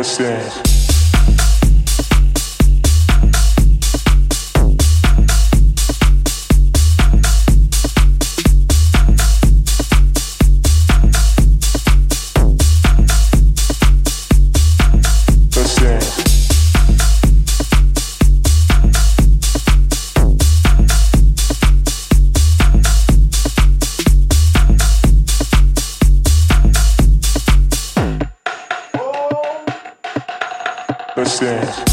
percent. Yeah.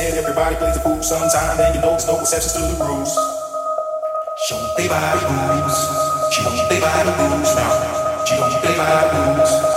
said everybody plays a fool sometime, and you know there's no exceptions to the rules. She don't play by the rules. She don't play by the rules now. She don't play by the rules.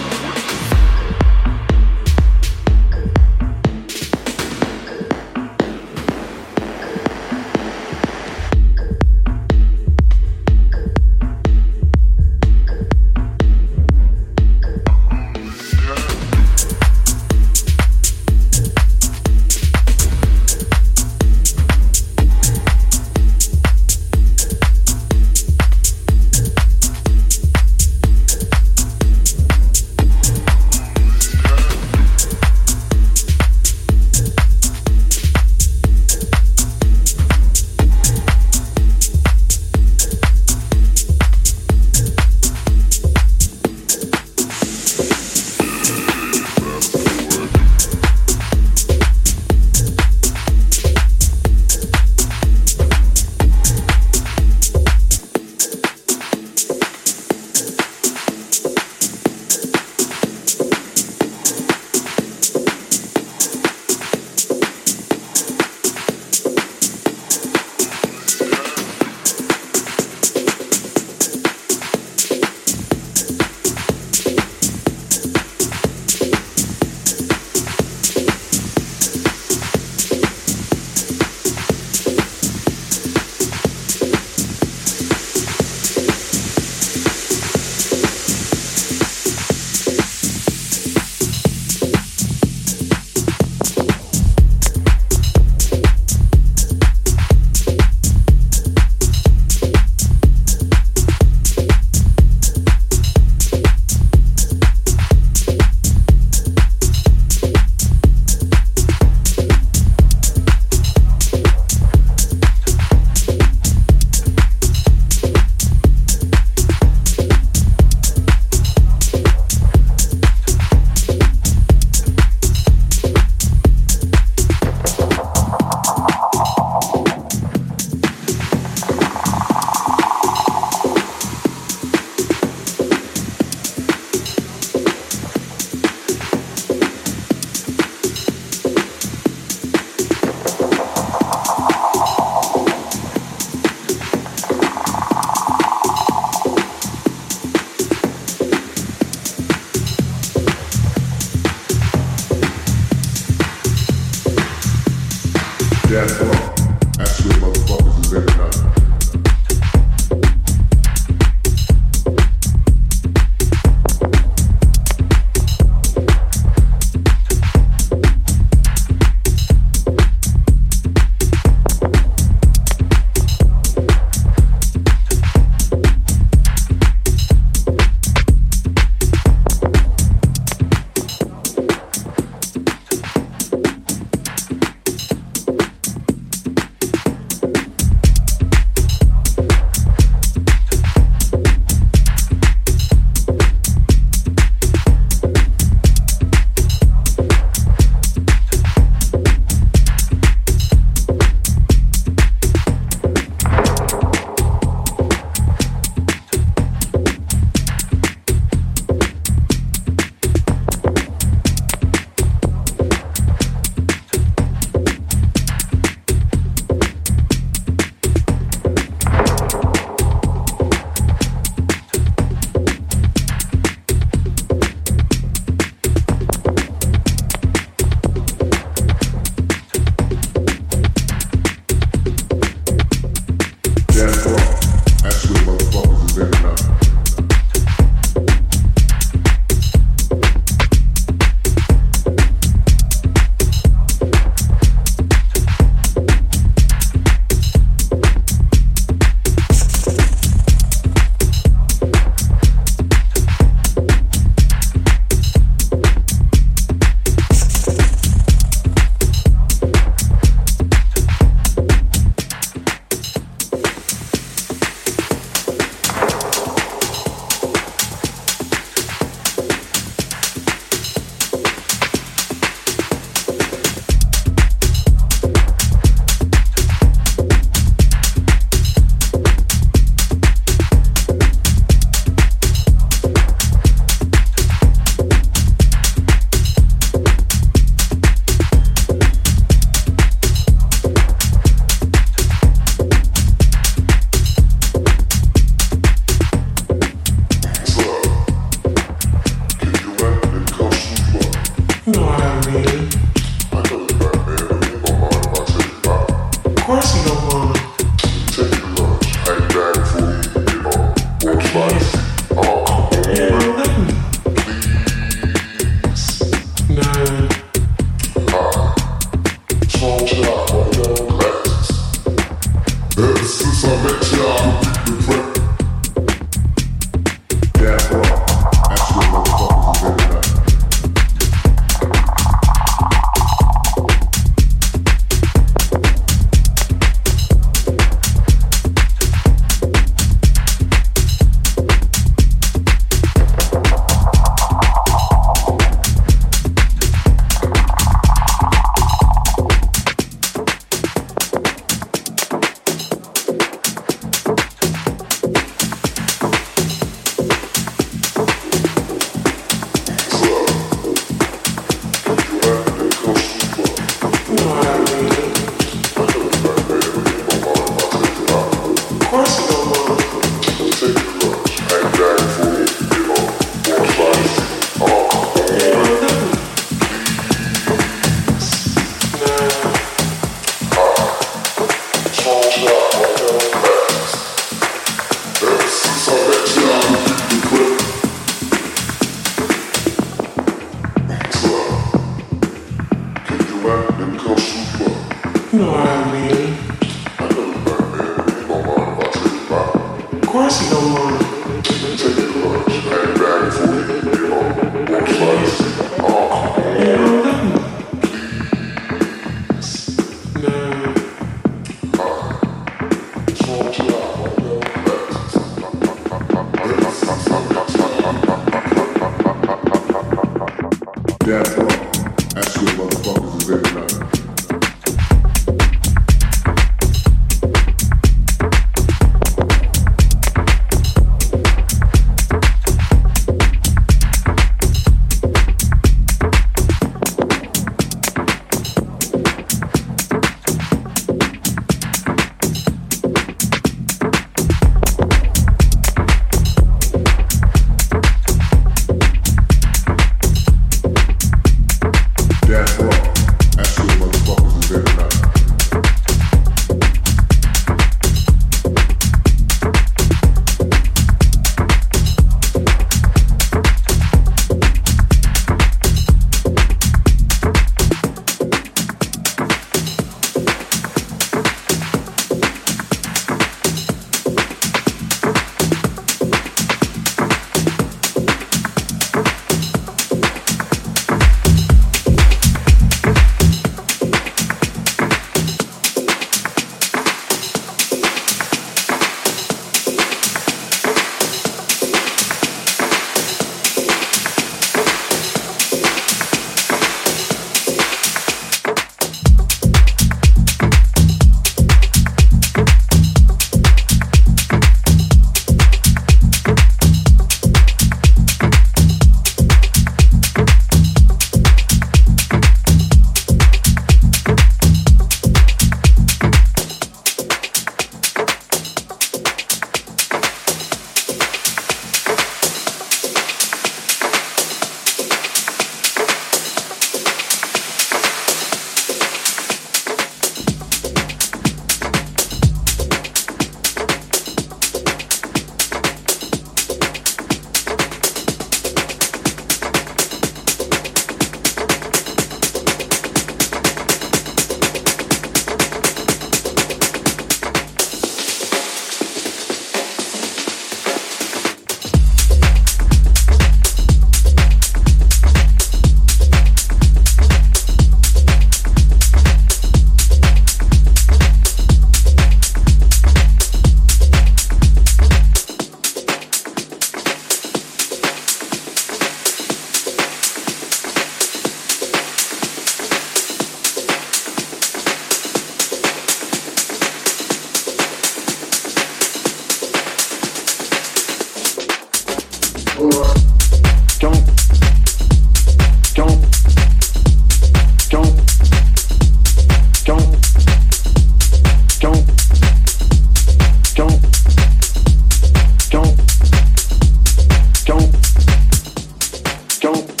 Donc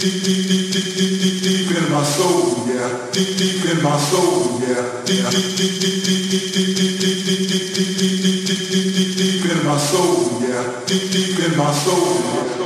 deep, deep, deep, deep, deep, deep, deep, deep in my soul, yeah. Deep, deep in my soul, yeah. Deep, deep, deep, deep, deep, deep, deep, deep, deep, deep, deep, deep, deep, deep, deep, deep in my soul, yeah. Deep, deep in my soul, deep